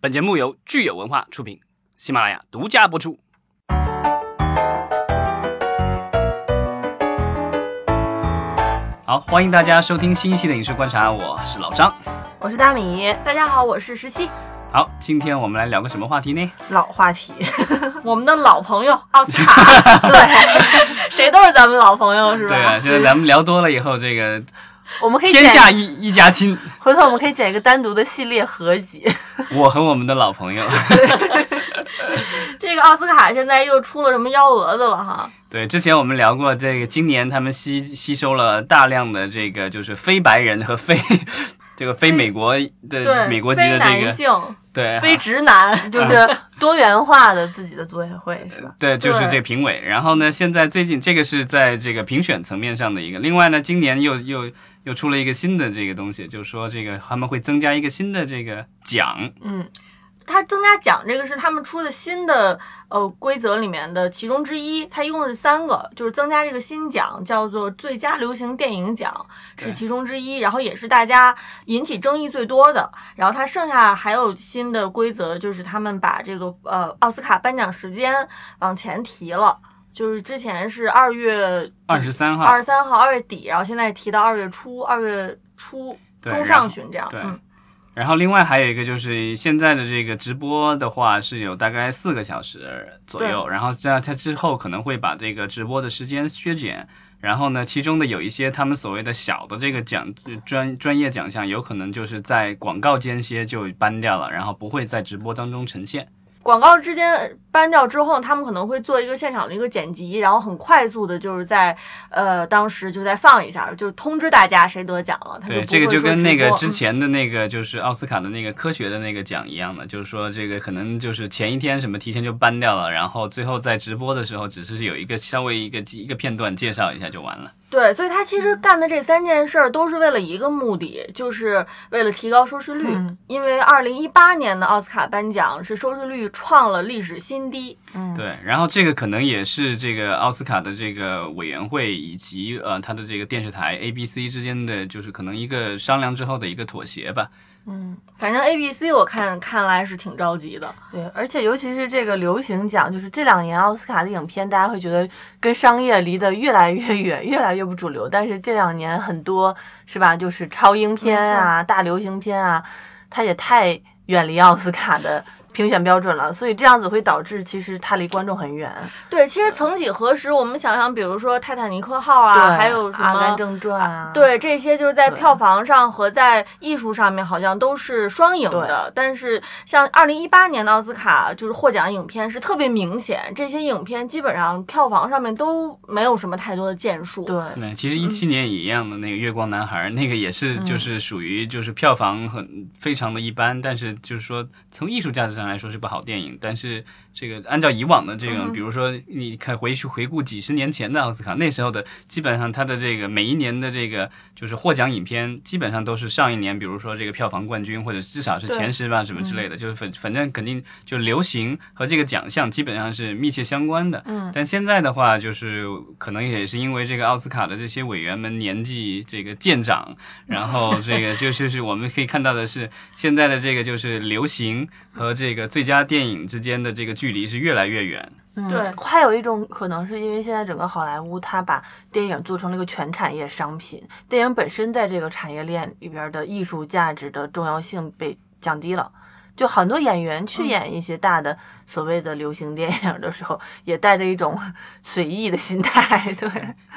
本节目由聚友文化出品，喜马拉雅独家播出。好，欢迎大家收听新一期的影视观察，我是老张。我是大米，大家好，我是石溪。好，今天我们来聊个什么话题呢？老话题，我们的老朋友奥斯卡，对，谁都是咱们老朋友，是吧？对啊，现在咱们聊多了以后，这个 我们可以天下，一一家亲，回头我们可以剪一个单独的系列合集。我和我们的老朋友。这个奥斯卡现在又出了什么幺蛾子了哈？对，之前我们聊过，这个今年他们吸吸收了大量的这个就是非白人和非这个非美国的，美国籍的这个对非直男，就是多元化的自己的组委会是吧？对，就是这评委。然后呢，现在最近这个是在这个评选层面上的一个。另外呢，今年又又又出了一个新的这个东西，就是说这个他们会增加一个新的这个奖。嗯。它增加奖这个是他们出的新的呃规则里面的其中之一，它一共是三个，就是增加这个新奖叫做最佳流行电影奖是其中之一，然后也是大家引起争议最多的。然后它剩下还有新的规则，就是他们把这个呃奥斯卡颁奖时间往前提了，就是之前是二月二十三号，二十三号二月底，然后现在提到二月初二月初中上旬这样。对嗯，然后另外还有一个就是现在的这个直播的话是有大概四个小时左右，然后在它之后可能会把这个直播的时间削减。然后呢，其中的有一些他们所谓的小的这个奖专专业奖项，有可能就是在广告间歇就搬掉了，然后不会在直播当中呈现。广告之间搬掉之后，他们可能会做一个现场的一个剪辑，然后很快速的，就是在呃当时就再放一下，就通知大家谁得奖了。对，这个就跟那个之前的那个就是奥斯卡的那个科学的那个奖一样的，就是说这个可能就是前一天什么提前就搬掉了，然后最后在直播的时候只是有一个稍微一个一个片段介绍一下就完了。对，所以他其实嗯干的这三件事儿都是为了一个目的，就是为了提高收视率。嗯因为二零一八年的奥斯卡颁奖是收视率创了历史新低。嗯，对，然后这个可能也是这个奥斯卡的这个委员会以及呃他的这个电视台 ABC 之间的就是可能一个商量之后的一个妥协吧。嗯，反正 ABC 我看看来是挺着急的。对，而且尤其是这个流行奖，就是这两年奥斯卡的影片，大家会觉得跟商业离得越来越远，越来越不主流。但是这两年很多是吧，就是超英片啊、大流行片啊，它也太远离奥斯卡的评选标准了，所以这样子会导致其实它离观众很远。对，其实曾几何时，我们想想，比如说《泰坦尼克号》啊，还有什么阿甘正传》啊，对，这些就是在票房上和在艺术上面好像都是双赢的。但是像二零一八年的奥斯卡，就是获奖影片是特别明显，这些影片基本上票房上面都没有什么太多的建树。对，那，其实一七年也一样的，那个《月光男孩》那个也是就是属于就是票房很非常的一般，但是就是说从艺术价值上来说是部好电影，但是这个按照以往的这种，嗯比如说你看回去回顾几十年前的奥斯卡，那时候的基本上它的这个每一年的这个就是获奖影片，基本上都是上一年，比如说这个票房冠军或者至少是前十吧什么之类的，就是反反正肯定就流行和这个奖项基本上是密切相关的。嗯，但现在的话，就是可能也是因为这个奥斯卡的这些委员们年纪这个渐长，然后这个就就是我们可以看到的是，现在的这个就是流行和这个最佳电影之间的这个距离是越来越远。嗯对还有一种可能是因为现在整个好莱坞它把电影做成了一个全产业商品，电影本身在这个产业链里边的艺术价值的重要性被降低了。就很多演员去演一些大的所谓的流行电影的时候，也带着一种 随意的心态。对，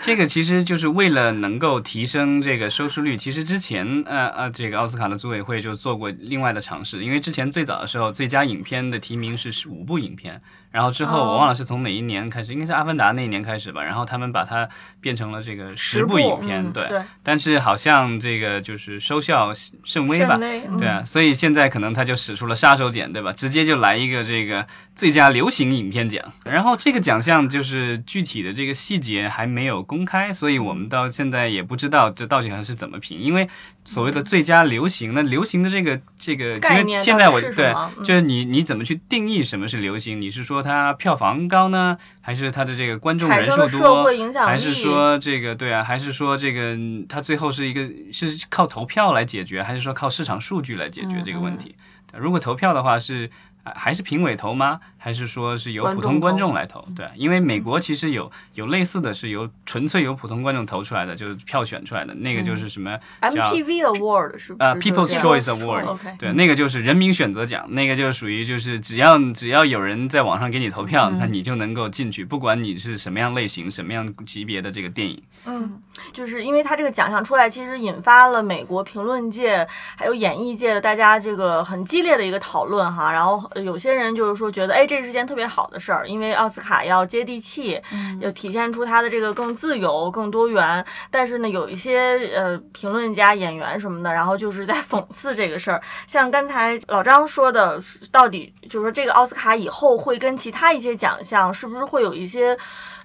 这个其实就是为了能够提升这个收视率。其实之前呃呃，这个奥斯卡的组委会就做过另外的尝试，因为之前最早的时候，最佳影片的提名是十五部影片，然后之后我忘了是从哪一年开始，应该是《阿凡达》那一年开始吧，然后他们把它变成了这个十部影片，对。但是好像这个就是收效甚微吧，微嗯对啊，所以现在可能他就使出了杀手锏，对吧？直接就来一个这个最佳流行影片奖，然后这个奖项就是具体的这个细节还没有公开，所以我们到现在也不知道这到底还是怎么评，因为所谓的最佳流行，那流行的这个这个，其实现在我对就是你你怎么去定义什么是流行？你是说它票房高呢，还是它的这个观众人数多？还是说这个对啊？还是说这个嗯它最后是一个是靠投票来解决，还是说靠市场数据来解决这个问题？如果投票的话是。啊，还是评委投吗？还是说是由普通观众来投？对，因为美国其实有有类似的是由纯粹由普通观众投出来的，就是票选出来的那个就是什么 MTV Award 是呃 People's Choice Award，对，那个就是人民选择奖，那个就属于就是只要只要有人在网上给你投票，那你就能够进去，不管你是什么样类型、什么样级别的这个电影。嗯，就是因为他这个奖项出来，其实引发了美国评论界还有演艺界的大家这个很激烈的一个讨论哈，然后。有些人就是说觉得，哎，这是件特别好的事儿，因为奥斯卡要接地气，要体现出它的这个更自由、更多元。但是呢，有一些呃评论家、演员员什么的，然后就是在讽刺这个事儿。像刚才老张说的，到底就是说这个奥斯卡以后会跟其他一些奖项是不是会有一些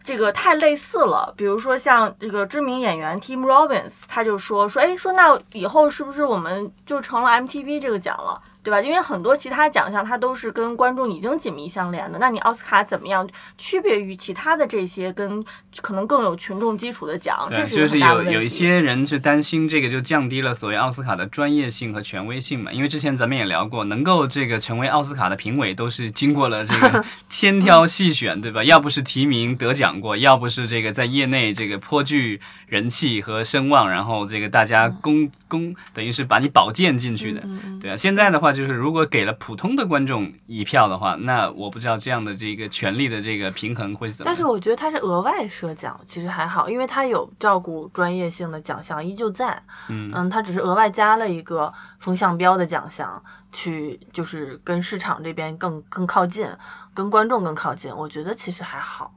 这个太类似了？比如说像这个知名演员 Tim Robbins，他就说说，哎，说那以后是不是我们就成了 MTV 这个奖了？对吧？因为很多其他奖项它都是跟观众已经紧密相连的，那你奥斯卡怎么样区别于其他的这些跟可能更有群众基础的奖？对，就是有有一些人是担心这个就降低了所谓奥斯卡的专业性和权威性嘛。因为之前咱们也聊过，能够这个成为奥斯卡的评委都是经过了这个 千挑细选，对吧？要不是提名得奖过，要不是这个在业内这个颇具人气和声望，然后这个大家公公等于是把你保荐进去的，对啊。现在的话。就是如果给了普通的观众一票的话，那我不知道这样的这个权力的这个平衡会怎么。但是我觉得他是额外设奖，其实还好，因为他有照顾专业性的奖项依旧在。嗯嗯，他只是额外加了一个风向标的奖项，去就是跟市场这边更更靠近，跟观众更靠近。我觉得其实还好。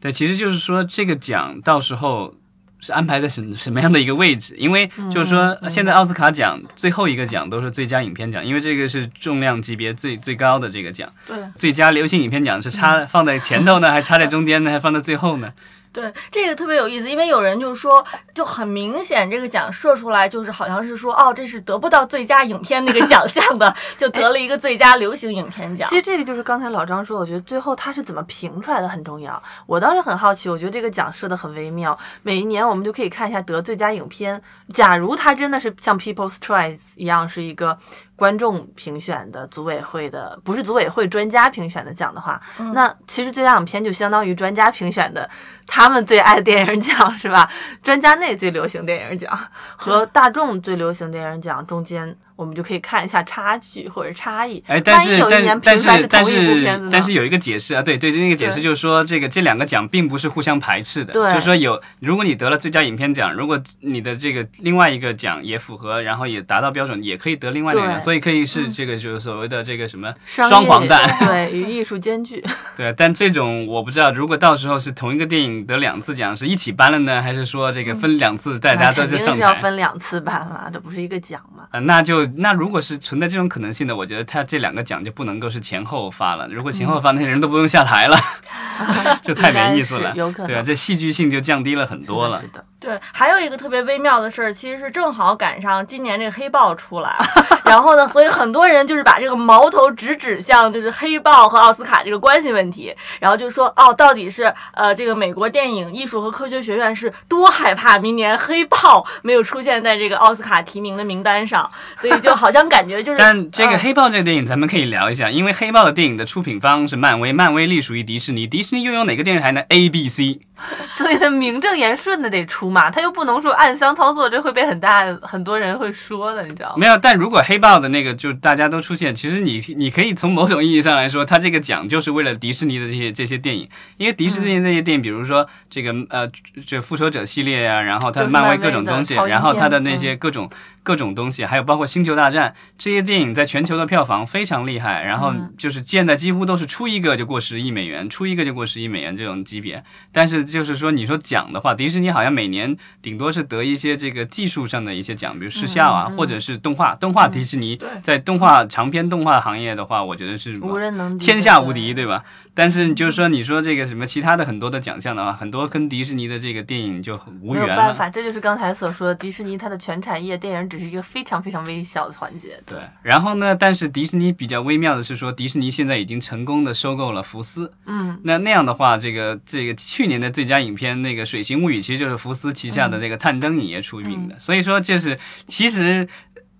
对，其实就是说这个奖到时候。是安排在什什么样的一个位置？因为就是说，现在奥斯卡奖最后一个奖都是最佳影片奖，因为这个是重量级别最最高的这个奖。对，最佳流行影片奖是插放在前头呢，还插在中间呢，还放在最后呢？对，这个特别有意思，因为有人就说，就很明显，这个奖设出来就是好像是说，哦，这是得不到最佳影片那个奖项的，就得了一个最佳流行影片奖。其实这个就是刚才老张说，我觉得最后他是怎么评出来的很重要。我倒是很好奇，我觉得这个奖设的很微妙。每一年我们就可以看一下得最佳影片，假如他真的是像 People's Choice 一样是一个。观众评选的组委会的不是组委会专家评选的奖的话，那其实最佳影片就相当于专家评选的他们最爱电影奖是吧？专家内最流行电影奖和大众最流行电影奖中间。我们就可以看一下差距或者差异。哎，但是但但是但是但是有一个解释啊，对对，就那个解释就是说，这个这两个奖并不是互相排斥的，就是说有，如果你得了最佳影片奖，如果你的这个另外一个奖也符合，然后也达到标准，也可以得另外一个奖，所以可以是这个就是所谓的这个什么双黄蛋，对，与艺术兼具。对，但这种我不知道，如果到时候是同一个电影得两次奖，是一起颁了呢，还是说这个分两次，大家都在上台？是要分两次颁了，这不是一个奖吗？啊，那就。那如果是存在这种可能性的，我觉得他这两个奖就不能够是前后发了。如果前后发，那些人都不用下台了，就太没意思了。有可能，对啊，这戏剧性就降低了很多了。是的。对，还有一个特别微妙的事儿，其实是正好赶上今年这个黑豹出来，然后呢，所以很多人就是把这个矛头直指向就是黑豹和奥斯卡这个关系问题，然后就说哦，到底是呃这个美国电影艺术和科学学院是多害怕明年黑豹没有出现在这个奥斯卡提名的名单上，所以就好像感觉就是。但这个黑豹这个电影咱们可以聊一下，因为黑豹的电影的出品方是漫威，漫威隶属于迪士尼，迪士尼拥有哪个电视台呢？A B C。所以他名正言顺的得出嘛，他又不能说暗箱操作，这会被很大很多人会说的，你知道吗？没有，但如果黑豹的那个就大家都出现，其实你你可以从某种意义上来说，他这个奖就是为了迪士尼的这些这些电影，因为迪士尼这些电影，比如说这个呃这复仇者系列啊，然后它漫威各种东西，然后它的那些各种各种东西，还有包括星球大战这些电影在全球的票房非常厉害，然后就是现在几乎都是出一个就过十亿美元，出一个就过十亿美元这种级别，但是。就是说，你说奖的话，迪士尼好像每年顶多是得一些这个技术上的一些奖，比如视效啊，或者是动画。动画迪士尼在动画长篇动画行业的话，我觉得是无人能天下无敌，对吧？但是就是说，你说这个什么其他的很多的奖项的话，很多跟迪士尼的这个电影就很无缘了。没有办法，这就是刚才所说的，迪士尼它的全产业电影只是一个非常非常微小的环节。对。然后呢，但是迪士尼比较微妙的是说，迪士尼现在已经成功的收购了福斯。嗯。那那样的话，这个这个去年的最佳影片那个《水形物语》其实就是福斯旗下的这个探灯影业出品的，所以说就是其实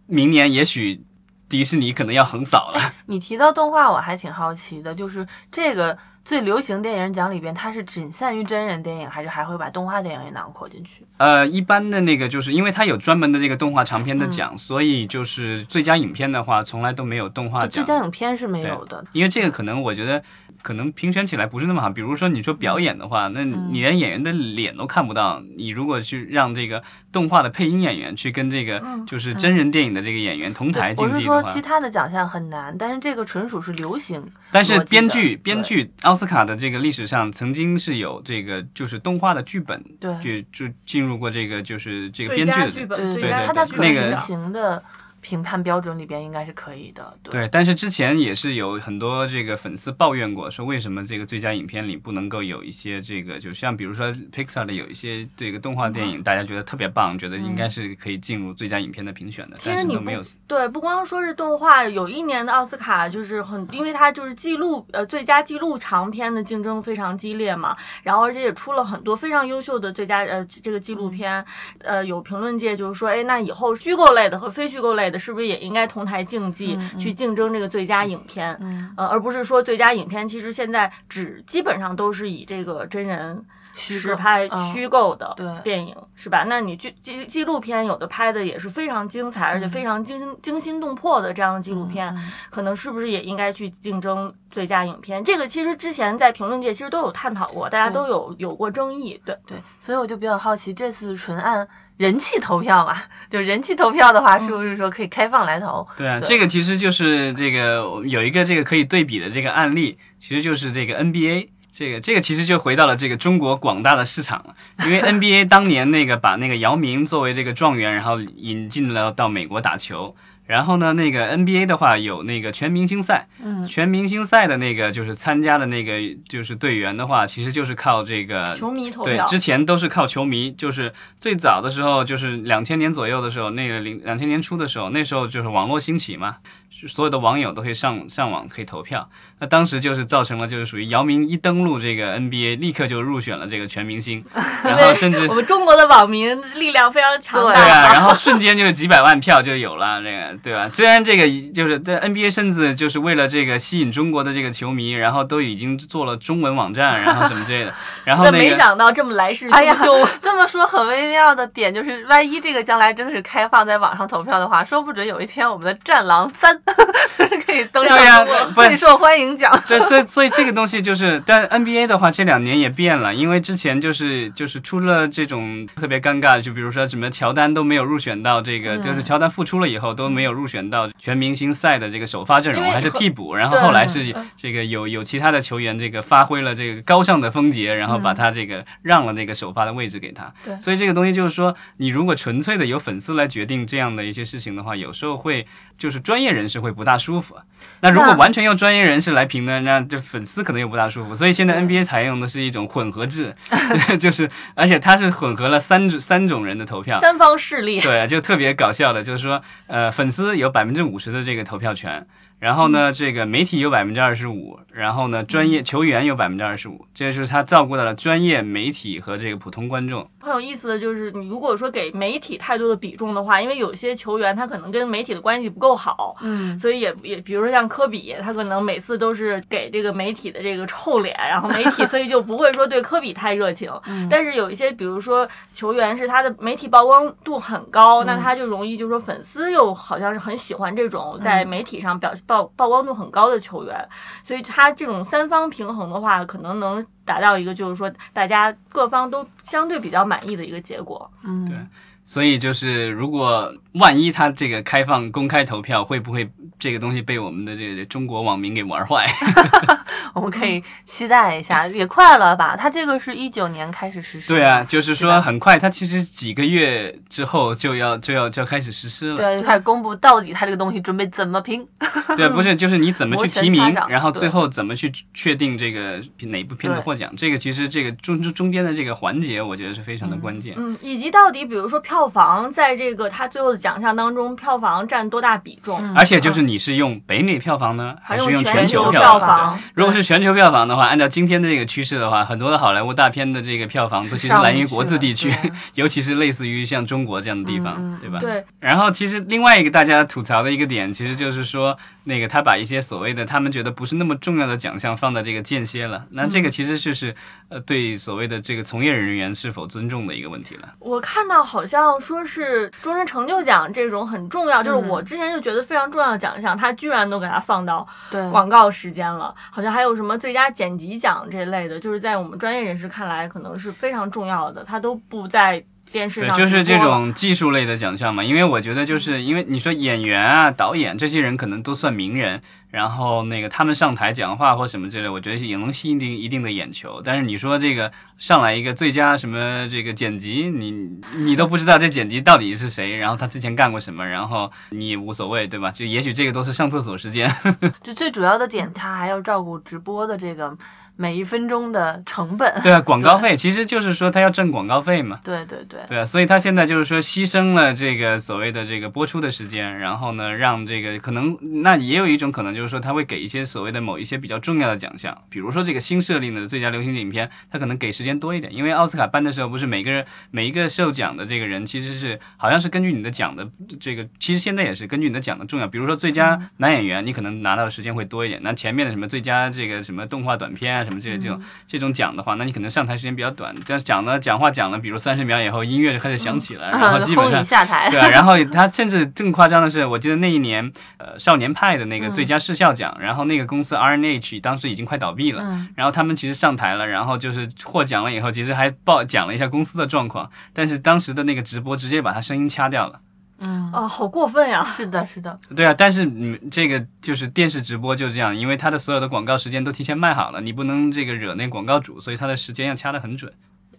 明年也许。迪士尼可能要横扫了。你提到动画，我还挺好奇的，就是这个最流行电影奖里边，它是仅限于真人电影，还是还会把动画电影也囊括进去？呃，一般的那个就是因为它有专门的这个动画长片的奖，所以就是最佳影片的话，从来都没有动画奖。最佳影片是没有的，因为这个可能我觉得。可能评选起来不是那么好，比如说你说表演的话，那你连演员的脸都看不到，你如果去让这个动画的配音演员去跟这个就是真人电影的这个演员同台竞技的话，我是说其他的奖项很难，但是这个纯属是流行。但是编剧编剧奥斯卡的这个历史上曾经是有这个就是动画的剧本，对，就就进入过这个就是这个编剧的剧本，对对对，那个型的。评判标准里边应该是可以的，对。但是之前也是有很多这个粉丝抱怨过，说为什么这个最佳影片里不能够有一些这个，就像比如说 Pixar 的有一些这个动画电影，大家觉得特别棒，觉得应该是可以进入最佳影片的评选的，但是都没有。对，不光说是动画，有一年的奥斯卡就是很，因为它就是记录呃最佳记录长片的竞争非常激烈嘛，然后而且也出了很多非常优秀的最佳呃这个纪录片，呃有评论界就是说，哎，那以后虚构类的和非虚构类的是不是也应该？同台竞技去竞争这个最佳影片，呃，而不是说最佳影片其实现在只基本上都是以这个真人实拍虚构的电影，是吧？那你纪纪纪录片有的拍的也是非常精彩，而且非常惊惊心动魄的这样的纪录片，可能是不是也应该去竞争最佳影片？这个其实之前在评论界其实都有探讨过，大家都有有过争议，对对，所以我就比较好奇，这次纯按。人气投票嘛，就人气投票的话，是不是说可以开放来投？对啊，这个其实就是这个有一个这个可以对比的这个案例，其实就是这个 NBA，这个这个其实就回到了这个中国广大的市场了，因为 NBA 当年那个把那个姚明作为这个状元，然后引进了到美国打球。然后呢，那个 NBA 的话有那个全明星赛，嗯，全明星赛的那个就是参加的那个就是队员的话，其实就是靠这个球迷投票。对，之前都是靠球迷，就是最早的时候，就是两千年左右的时候，那个零两千年初的时候，那时候就是网络兴起嘛。所有的网友都可以上上网可以投票，那当时就是造成了就是属于姚明一登陆这个 NBA，立刻就入选了这个全明星，然后甚至我们中国的网民力量非常强大，对啊，然后瞬间就是几百万票就有了，这个对吧？虽然这个就是在 NBA 甚至就是为了这个吸引中国的这个球迷，然后都已经做了中文网站，然后什么之类的，然后那个没想到这么来势汹汹。这么说很微妙的点就是，万一这个将来真的是开放在网上投票的话，说不准有一天我们的《战狼三》。可以登上最受欢迎奖。对，所以所以这个东西就是，但 NBA 的话，这两年也变了，因为之前就是就是出了这种特别尴尬，就比如说什么乔丹都没有入选到这个，就是乔丹复出了以后都没有入选到全明星赛的这个首发阵容，还是替补。然后后来是这个有有其他的球员这个发挥了这个高尚的风节，然后把他这个让了那个首发的位置给他。所以这个东西就是说，你如果纯粹的由粉丝来决定这样的一些事情的话，有时候会就是专业人士会不大舒服。那如果完全用专业人士来评呢，那这粉丝可能又不大舒服。所以现在 NBA 采用的是一种混合制，就是而且它是混合了三种三种人的投票，三方势力。对，就特别搞笑的，就是说，呃，粉丝有百分之五十的这个投票权。然后呢，这个媒体有百分之二十五，然后呢，专业球员有百分之二十五，这就是他照顾到了专业媒体和这个普通观众。很有意思的就是，你如果说给媒体太多的比重的话，因为有些球员他可能跟媒体的关系不够好，嗯，所以也也，比如说像科比，他可能每次都是给这个媒体的这个臭脸，然后媒体所以就不会说对科比太热情。但是有一些，比如说球员是他的媒体曝光度很高，那他就容易就是说粉丝又好像是很喜欢这种在媒体上表现。曝曝光度很高的球员，所以他这种三方平衡的话，可能能达到一个就是说大家各方都相对比较满意的一个结果。嗯，对。所以就是，如果万一他这个开放公开投票，会不会这个东西被我们的这个中国网民给玩坏？我们可以期待一下，也快了吧？他这个是一九年开始实施。对啊，就是说很快，他其实几个月之后就要就要就要开始实施了。对，就开始公布到底他这个东西准备怎么评。对，不是，就是你怎么去提名，然后最后怎么去确定这个哪部片子获奖？这个其实这个中中中间的这个环节，我觉得是非常的关键。嗯，以及到底比如说票。房在这个他最后的奖项当中，票房占多大比重？嗯而且就是你是用北美票房呢，还是用全球票房？如果是全球票房的话，按照今天的这个趋势的话，很多的好莱坞大片的这个票房都其实来源于国字地区，尤其是类似于像中国这样的地方，对吧？对。然后其实另外一个大家吐槽的一个点，其实就是说，那个他把一些所谓的他们觉得不是那么重要的奖项放在这个间歇了，那这个其实就是呃对所谓的这个从业人员是否尊重的一个问题了。我看到好像说是终身成就奖这种很重要，就是我之前就觉得非常重要的奖项，他居然都给它放到对广告时间了。好像还有什么最佳剪辑奖这类的，就是在我们专业人士看来可能是非常重要的，它都不在。电视对，上就是这种技术类的奖项嘛，因为我觉得就是因为你说演员啊、导演这些人可能都算名人，然后那个他们上台讲话或什么之类，我觉得也能吸引一定的眼球。但是你说这个上来一个最佳什么这个剪辑，你你都不知道这剪辑到底是谁，然后他之前干过什么，然后你无所谓，对吧？就也许这个都是上厕所时间。就最主要的点，他还要照顾直播的这个每一分钟的成本。对啊，广告费其实就是说他要挣广告费嘛。对对对，对啊，所以他现在就是说牺牲了这个所谓的这个播出的时间，然后呢，让这个可能那也有一种可能就是说他会给一些所谓的某一些比较重要的奖项，比如说这个新设立的最佳流行影片，他可能给时间多一点，因为奥斯卡颁的时候不是每个人每一个受奖的这个人其实是好像是根据你的奖的这个，其实现在也是根据你的奖的重要，比如说最佳男演员，你可能拿到的时间会多一点，那前面的什么最佳这个什么动画短片啊什么之类这种。这种讲的话，那你可能上台时间比较短，但是讲呢，讲话讲了，比如三十秒以后，音乐就开始响起了，然后基本上你下台。对啊，然后他甚至更夸张的是，我记得那一年，呃，少年派的那个最佳视效奖，然后那个公司 RNH 当时已经快倒闭了，嗯然后他们其实上台了，然后就是获奖了以后，其实还报讲了一下公司的状况，但是当时的那个直播直接把他声音掐掉了。嗯，啊，好过分呀！是的，是的，对啊，但是嗯，这个就是电视直播就这样，因为它的所有的广告时间都提前卖好了，你不能这个惹那广告主，所以它的时间要掐得很准。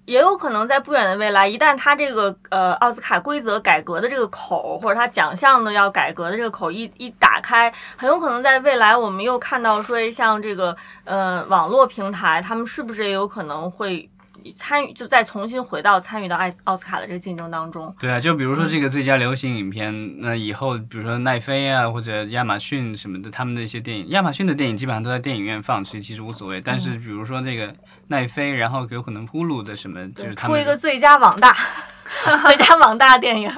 也有可能在不远的未来，一旦它这个呃奥斯卡规则改革的这个口，或者它奖项的要改革的这个口一一打开，很有可能在未来我们又看到说，像这个呃网络平台，他们是不是也有可能会参与，就再重新回到参与到奥奥斯卡的这个竞争当中？对啊，就比如说这个最佳流行影片，那以后比如说奈飞啊或者亚马逊什么的，他们的一些电影，亚马逊的电影基本上都在电影院放，所以其实无所谓。但是比如说这个奈飞，然后有可能呼噜的什么，就是出一个最佳网大，最佳网大电影。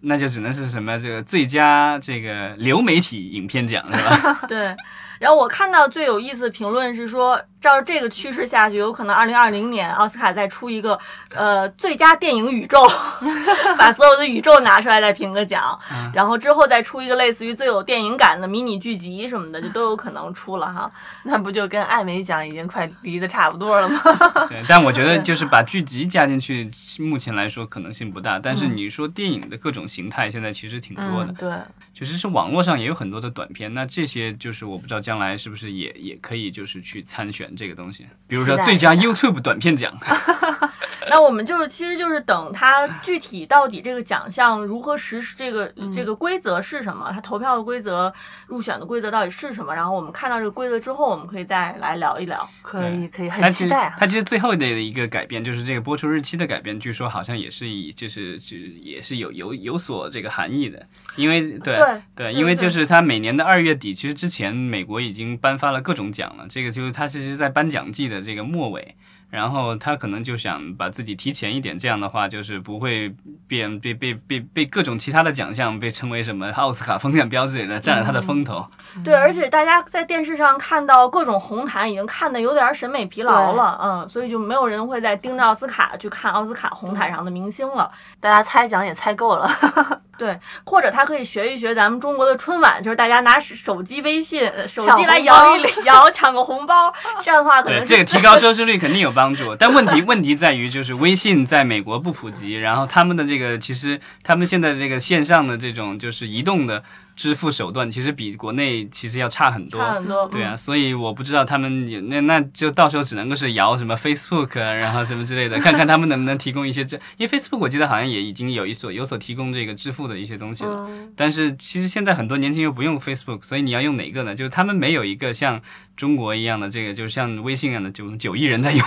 那就只能是什么这个最佳这个流媒体影片奖是吧？对，然后我看到最有意思的评论是说，照这个趋势下去，有可能二零二零年奥斯卡再出一个呃最佳电影宇宙，把所有的宇宙拿出来再评个奖，嗯然后之后再出一个类似于最有电影感的迷你剧集什么的，就都有可能出了哈。那不就跟艾美奖已经快离得差不多了吗？对，但我觉得就是把剧集加进去，目前来说可能性不大。但是你说电影的各种形态，现在其实挺多的嗯，，对，其实是网络上也有很多的短片。那这些就是我不知道将来是不是也也可以就是去参选这个东西，比如说最佳 YouTube 短片奖。那我们就是其实就是等它具体到底这个奖项如何实施，这个嗯这个规则是什么，它投票的规则、入选的规则到底是什么，然后我们看到这个规则之后，我们可以再来聊一聊。可以可以，很期待啊。它其实最后的一个改变就是这个播出日期的改变，据说好像也是以就是就也是有有有所这个含义的，因为对对对，因为就是它每年的二月底，其实之前美国已经颁发了各种奖了，这个就是它其实在颁奖季的这个末尾。然后他可能就想把自己提前一点，这样的话就是不会变被被被被各种其他的奖项被称为什么奥斯卡风向标之类的，占了他的风头。对，而且大家在电视上看到各种红毯，已经看的有点审美疲劳了，嗯，所以就没有人会再盯着奥斯卡去看奥斯卡红毯上的明星了。大家猜奖也猜够了，对，或者他可以学一学咱们中国的春晚，就是大家拿手机微信、呃手机来摇一摇，抢个红包，这样的话可能对这个提高收视率肯定有帮助，但问题 问题在于就是微信在美国不普及，然后他们的这个其实他们现在这个线上的这种就是移动的支付手段其实比国内其实要差很多。差很多。对啊，嗯，所以我不知道他们有那那就到时候只能够是摇什么 Facebook，啊然后什么之类的，看看他们能不能提供一些这，因为 Facebook 我记得好像也已经有一所有所提供这个支付的一些东西了。嗯但是其实现在很多年轻人不用 Facebook，所以你要用哪个呢？就是他们没有一个像中国一样的这个，就是像微信一样的九九亿人在用，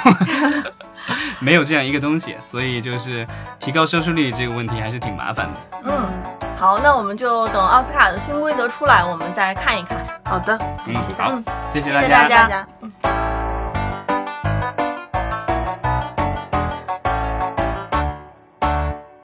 没有这样一个东西，所以就是提高收视率这个问题还是挺麻烦的。嗯，好，那我们就等奥斯卡的新规则出来，我们再看一看。好的，嗯好，谢谢谢大谢大家。大家。嗯